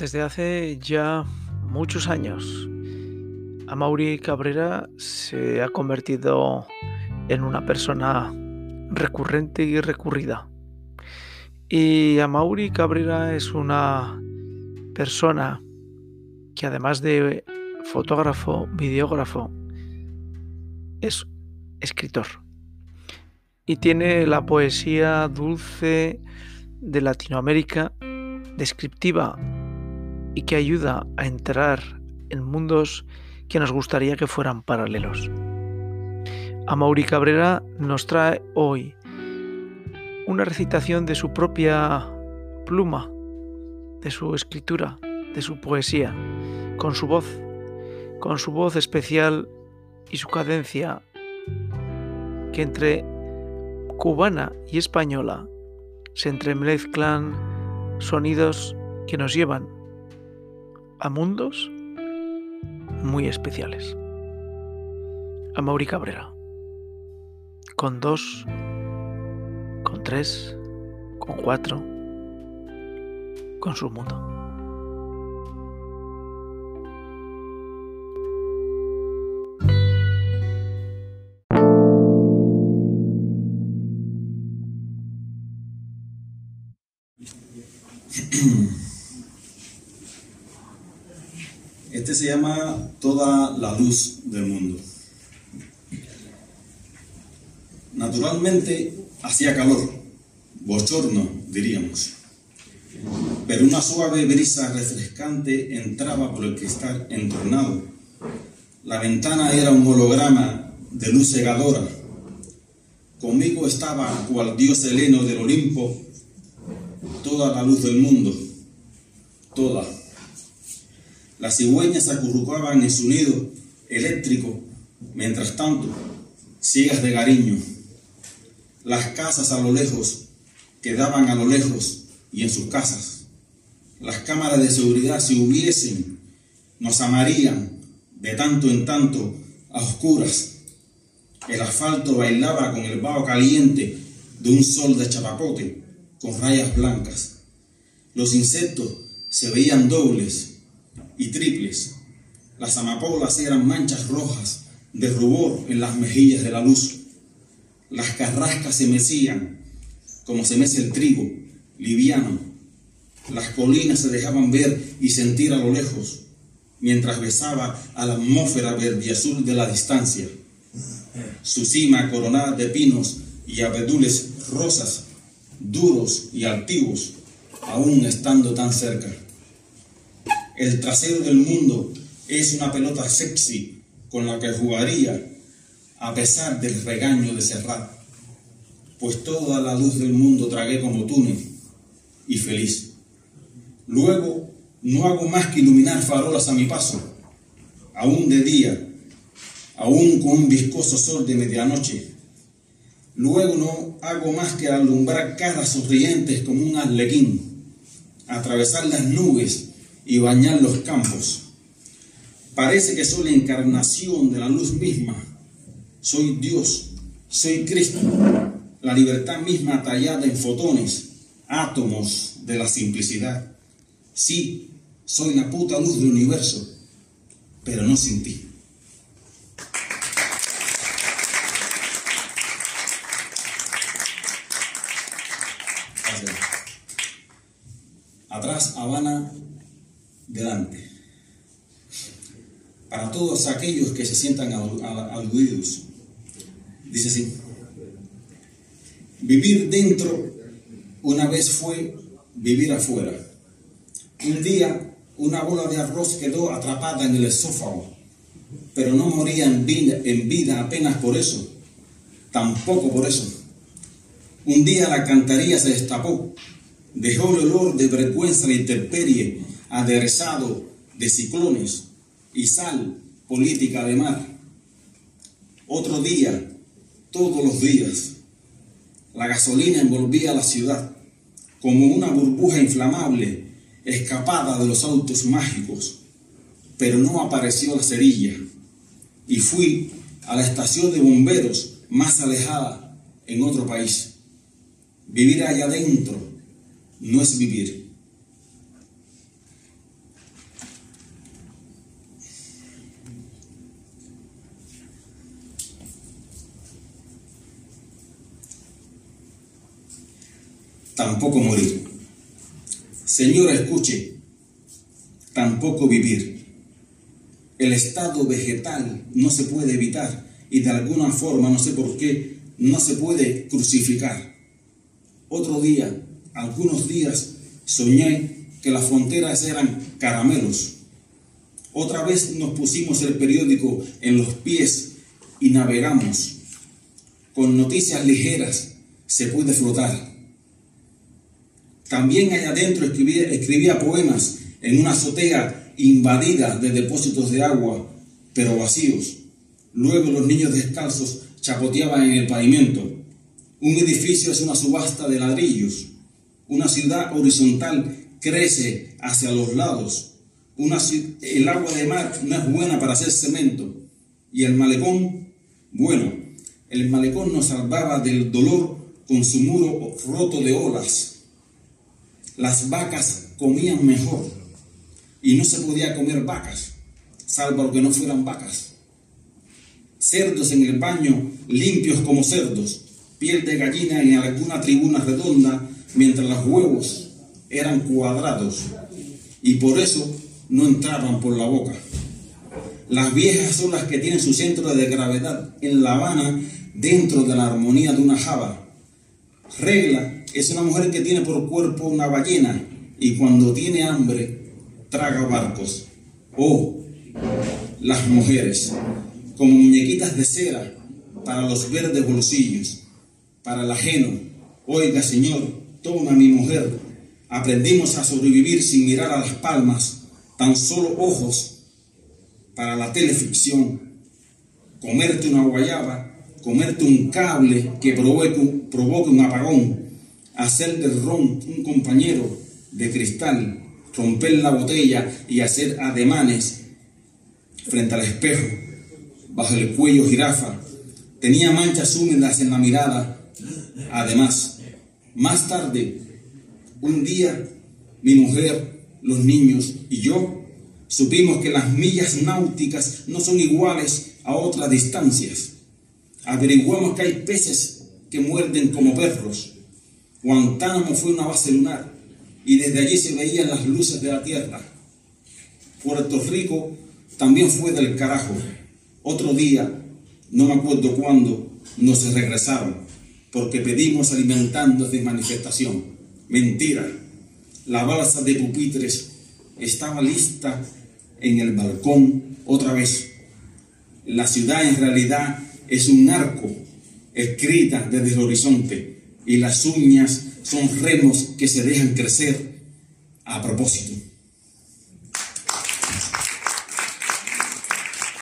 Desde hace ya muchos años, Amaury Cabrera se ha convertido en una persona recurrente y recurrida. Y Amaury Cabrera es una persona que además de fotógrafo, videógrafo, es escritor. Y tiene la poesía dulce de Latinoamérica, descriptiva y que ayuda a entrar en mundos que nos gustaría que fueran paralelos. Amaury Cabrera nos trae hoy una recitación de su propia pluma, de su escritura, de su poesía, con su voz, con su voz especial y su cadencia que entre cubana y española se entremezclan sonidos que nos llevan a mundos muy especiales. A Mauri Cabrera. Con dos, con tres, con cuatro, con su mundo. Este se llama Toda la luz del mundo. Naturalmente hacía calor, bochorno diríamos, pero una suave brisa refrescante entraba por el cristal entornado. La ventana era un holograma de luz cegadora. Conmigo estaba, cual dios heleno del Olimpo, toda la luz del mundo, toda las cigüeñas acurrucaban en su nido eléctrico, mientras tanto, ciegas de cariño. Las casas a lo lejos quedaban a lo lejos y en sus casas. Las cámaras de seguridad, si hubiesen, nos amarían de tanto en tanto a oscuras. El asfalto bailaba con el vaho caliente de un sol de chapapote con rayas blancas. Los insectos se veían dobles y triples. Las amapolas eran manchas rojas de rubor en las mejillas de la luz. Las carrascas se mecían como se mece el trigo, liviano. Las colinas se dejaban ver y sentir a lo lejos, mientras besaba a la atmósfera verde y azul de la distancia. Su cima coronada de pinos y abedules rosas, duros y altivos, aún estando tan cerca. El trasero del mundo es una pelota sexy con la que jugaría a pesar del regaño de cerrar. Pues toda la luz del mundo tragué como túnel y feliz. Luego no hago más que iluminar farolas a mi paso, aún de día, aún con un viscoso sol de medianoche. Luego no hago más que alumbrar caras sonrientes como un arlequín, atravesar las nubes y bañar los campos. Parece que soy la encarnación de la luz misma. Soy Dios, soy Cristo, la libertad misma tallada en fotones, átomos de la simplicidad. Sí, soy la puta luz del universo, pero no sin ti. Atrás, Habana, delante. Para todos aquellos que se sientan aludidos. Dice así, vivir dentro una vez fue vivir afuera. Un día una bola de arroz quedó atrapada en el esófago, pero no moría en vida, en vida apenas por eso, tampoco por eso. Un día la cantaría se destapó, dejó el olor de vergüenza la intemperie aderezado de ciclones y sal política de mar. Otro día, todos los días, la gasolina envolvía la ciudad como una burbuja inflamable escapada de los autos mágicos, pero no apareció la cerilla y fui a la estación de bomberos más alejada en otro país. Vivir allá adentro no es vivir tampoco morir. Señor, escuche, tampoco vivir. El estado vegetal no se puede evitar y de alguna forma, no sé por qué, no se puede crucificar. Otro día, algunos días, soñé que las fronteras eran caramelos. Otra vez nos pusimos el periódico en los pies y navegamos. Con noticias ligeras se puede flotar. También allá adentro escribía, poemas en una azotea invadida de depósitos de agua, pero vacíos. Luego los niños descalzos chapoteaban en el pavimento. Un edificio es una subasta de ladrillos. Una ciudad horizontal crece hacia los lados. El agua de mar no es buena para hacer cemento. Y el malecón, bueno, el malecón nos salvaba del dolor con su muro roto de olas. Las vacas comían mejor y no se podía comer vacas, salvo que no fueran vacas. Cerdos en el baño, limpios como cerdos, piel de gallina en alguna tribuna redonda, mientras los huevos eran cuadrados y por eso no entraban por la boca. Las viejas son las que tienen su centro de gravedad en La Habana dentro de la armonía de una java. Regla es una mujer que tiene por cuerpo una ballena y cuando tiene hambre traga barcos. Oh, las mujeres, como muñequitas de cera para los verdes bolsillos, para el ajeno. Oiga, Señor, toma mi mujer. Aprendimos a sobrevivir sin mirar a las palmas, tan solo ojos para la teleficción. Comerte una guayaba, comerte un cable que provoque, un apagón, hacer del ron un compañero de cristal, romper la botella y hacer ademanes frente al espejo, bajo el cuello jirafa. Tenía manchas húmedas en la mirada. Además, más tarde, un día, mi mujer, los niños y yo supimos que las millas náuticas no son iguales a otras distancias. Averiguamos que hay peces que muerden como perros. Guantánamo fue una base lunar y desde allí se veían las luces de la tierra. Puerto Rico también fue del carajo. Otro día, no me acuerdo cuándo, nos regresaron porque pedimos alimentando de manifestación. Mentira. La balsa de pupitres estaba lista en el balcón otra vez. La ciudad en realidad es un arco escrita desde el horizonte y las uñas son remos que se dejan crecer a propósito.